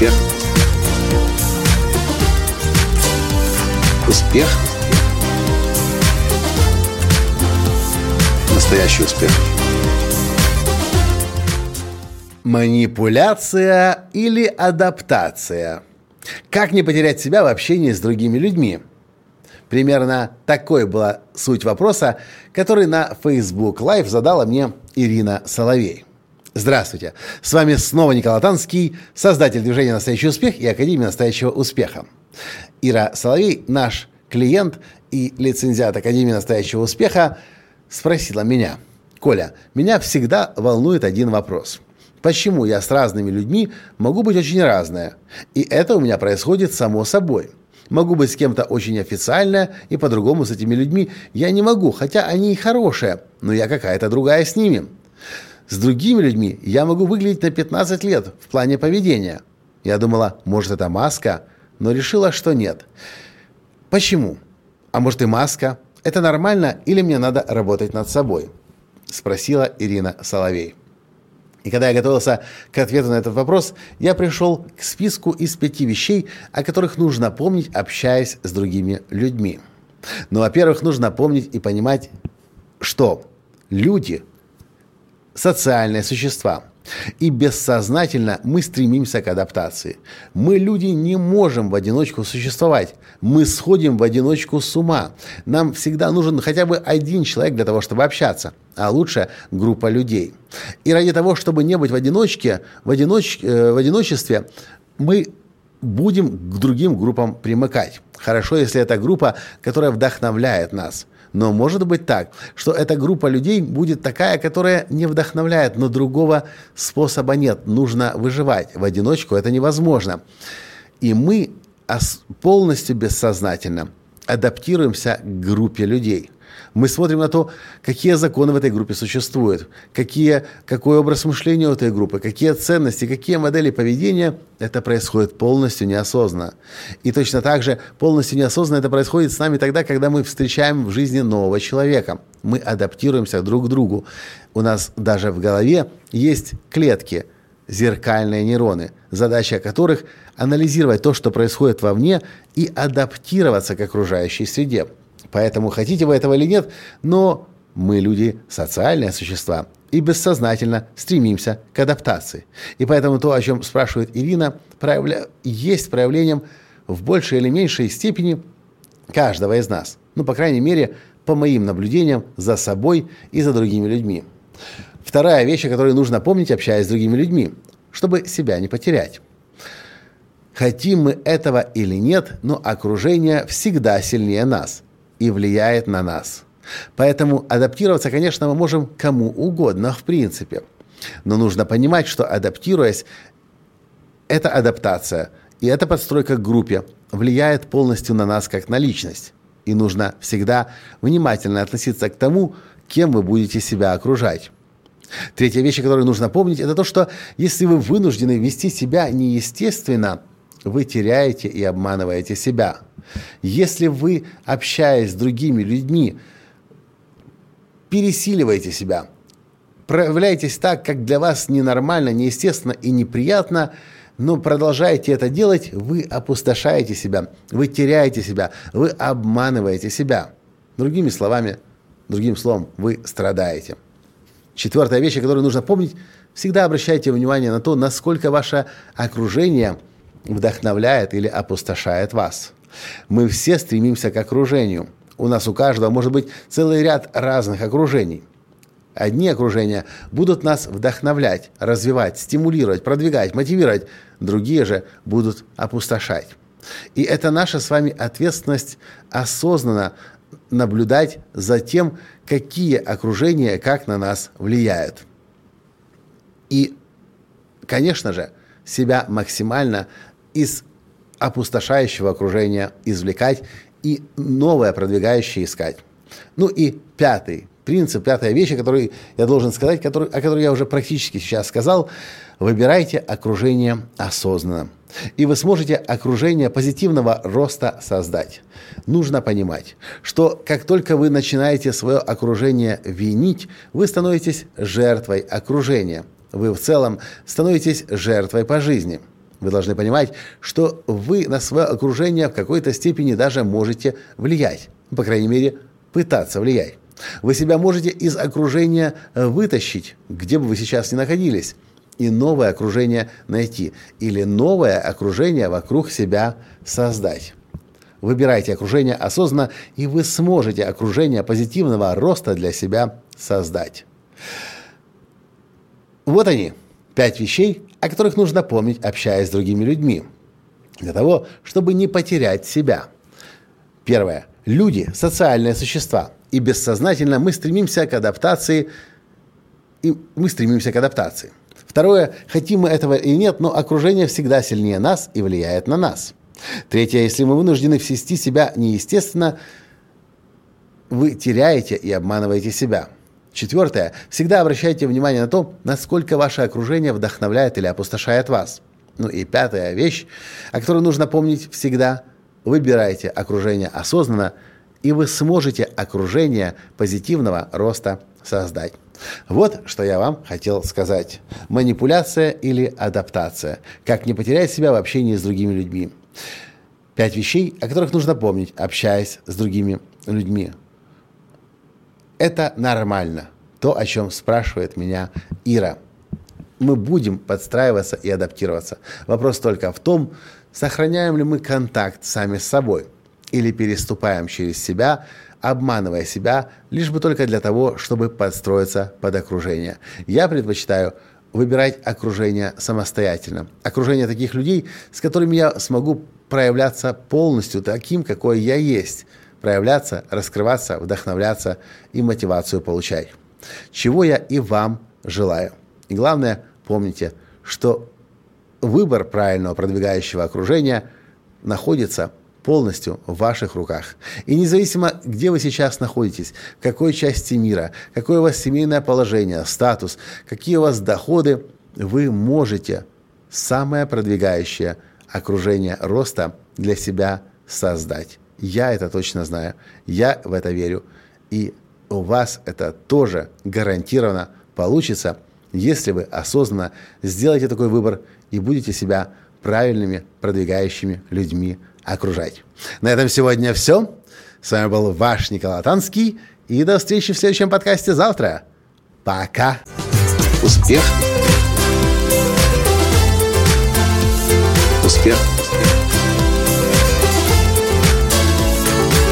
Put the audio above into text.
Успех. Успех. Настоящий успех. Манипуляция или адаптация? Как не потерять себя в общении с другими людьми? Примерно такой была суть вопроса, который на Facebook Live задала мне Ирина Соловей. Здравствуйте! С вами снова Николай Танский, создатель движения «Настоящий успех» и Академии «Настоящего успеха». Ира Соловей, наш клиент и лицензиат Академии «Настоящего успеха», спросила меня, «Коля, меня всегда волнует один вопрос. Почему я с разными людьми могу быть очень разная? И это у меня происходит само собой. Могу быть с кем-то очень официально, и по-другому с этими людьми я не могу, хотя они и хорошие, но я какая-то другая с ними». С другими людьми я могу выглядеть на 15 лет в плане поведения. Я думала, может, это маска, но решила, что нет. Почему? А может и маска? Это нормально или мне надо работать над собой? Спросила Ирина Соловей. И когда я готовился к ответу на этот вопрос, я пришел к списку из пяти вещей, о которых нужно помнить, общаясь с другими людьми. Ну, во-первых, нужно помнить и понимать, что люди социальные существа. И бессознательно мы стремимся к адаптации. Мы, люди, не можем в одиночку существовать. Мы сходим в одиночку с ума. Нам всегда нужен хотя бы один человек для того, чтобы общаться, а лучше группа людей. И ради того, чтобы не быть в одиночке, в, одиноч... Э, в одиночестве, мы будем к другим группам примыкать. Хорошо, если это группа, которая вдохновляет нас – но может быть так, что эта группа людей будет такая, которая не вдохновляет, но другого способа нет. Нужно выживать. В одиночку это невозможно. И мы полностью бессознательно адаптируемся к группе людей – мы смотрим на то, какие законы в этой группе существуют, какие, какой образ мышления у этой группы, какие ценности, какие модели поведения. Это происходит полностью неосознанно. И точно так же полностью неосознанно это происходит с нами тогда, когда мы встречаем в жизни нового человека. Мы адаптируемся друг к другу. У нас даже в голове есть клетки – зеркальные нейроны, задача которых – анализировать то, что происходит вовне, и адаптироваться к окружающей среде. Поэтому хотите вы этого или нет, но мы люди социальные существа и бессознательно стремимся к адаптации. И поэтому то, о чем спрашивает Ирина, проявля... есть проявлением в большей или меньшей степени каждого из нас. Ну, по крайней мере, по моим наблюдениям за собой и за другими людьми. Вторая вещь, о которой нужно помнить, общаясь с другими людьми, чтобы себя не потерять. Хотим мы этого или нет, но окружение всегда сильнее нас – и влияет на нас. Поэтому адаптироваться, конечно, мы можем кому угодно, в принципе. Но нужно понимать, что адаптируясь, эта адаптация и эта подстройка к группе влияет полностью на нас как на личность. И нужно всегда внимательно относиться к тому, кем вы будете себя окружать. Третья вещь, которую нужно помнить, это то, что если вы вынуждены вести себя неестественно, вы теряете и обманываете себя – если вы, общаясь с другими людьми, пересиливаете себя, проявляетесь так, как для вас ненормально, неестественно и неприятно, но продолжаете это делать, вы опустошаете себя, вы теряете себя, вы обманываете себя. Другими словами, другим словом, вы страдаете. Четвертая вещь, о которой нужно помнить, всегда обращайте внимание на то, насколько ваше окружение вдохновляет или опустошает вас. Мы все стремимся к окружению. У нас у каждого может быть целый ряд разных окружений. Одни окружения будут нас вдохновлять, развивать, стимулировать, продвигать, мотивировать. Другие же будут опустошать. И это наша с вами ответственность осознанно наблюдать за тем, какие окружения как на нас влияют. И, конечно же, себя максимально из опустошающего окружения извлекать и новое продвигающее искать. Ну и пятый принцип, пятая вещь, о которой я должен сказать, который, о которой я уже практически сейчас сказал, выбирайте окружение осознанно. И вы сможете окружение позитивного роста создать. Нужно понимать, что как только вы начинаете свое окружение винить, вы становитесь жертвой окружения. Вы в целом становитесь жертвой по жизни – Вы должны понимать, что вы на свое окружение в какой-то степени даже можете влиять. По крайней мере, пытаться влиять. Вы себя можете из окружения вытащить, где бы вы сейчас ни находились, и новое окружение найти. Или новое окружение вокруг себя создать. Выбирайте окружение осознанно, и вы сможете окружение позитивного роста для себя создать. Вот они, пять вещей, о которых нужно помнить, общаясь с другими людьми, для того, чтобы не потерять себя. Первое. Люди – социальные существа, и бессознательно мы стремимся к адаптации, и мы стремимся к адаптации. Второе. Хотим мы этого или нет, но окружение всегда сильнее нас и влияет на нас – Третье, если мы вынуждены вести себя неестественно, вы теряете и обманываете себя. Четвертое, всегда обращайте внимание на то, насколько ваше окружение вдохновляет или опустошает вас. Ну и пятая вещь, о которой нужно помнить всегда, выбирайте окружение осознанно, и вы сможете окружение позитивного роста создать. Вот что я вам хотел сказать. Манипуляция или адаптация. Как не потерять себя в общении с другими людьми. Пять вещей, о которых нужно помнить, общаясь с другими людьми. Это нормально. То, о чем спрашивает меня Ира. Мы будем подстраиваться и адаптироваться. Вопрос только в том, сохраняем ли мы контакт сами с собой или переступаем через себя, обманывая себя, лишь бы только для того, чтобы подстроиться под окружение. Я предпочитаю выбирать окружение самостоятельно. Окружение таких людей, с которыми я смогу проявляться полностью таким, какой я есть. Проявляться, раскрываться, вдохновляться и мотивацию получать. Чего я и вам желаю. И главное, помните, что выбор правильного продвигающего окружения находится полностью в ваших руках. И независимо, где вы сейчас находитесь, в какой части мира, какое у вас семейное положение, статус, какие у вас доходы, вы можете самое продвигающее окружение роста для себя создать. Я это точно знаю, я в это верю, и у вас это тоже гарантированно получится, если вы осознанно сделаете такой выбор и будете себя правильными продвигающими людьми окружать. На этом сегодня все. С вами был ваш Николай Танский. И до встречи в следующем подкасте завтра. Пока. Успех. Успех.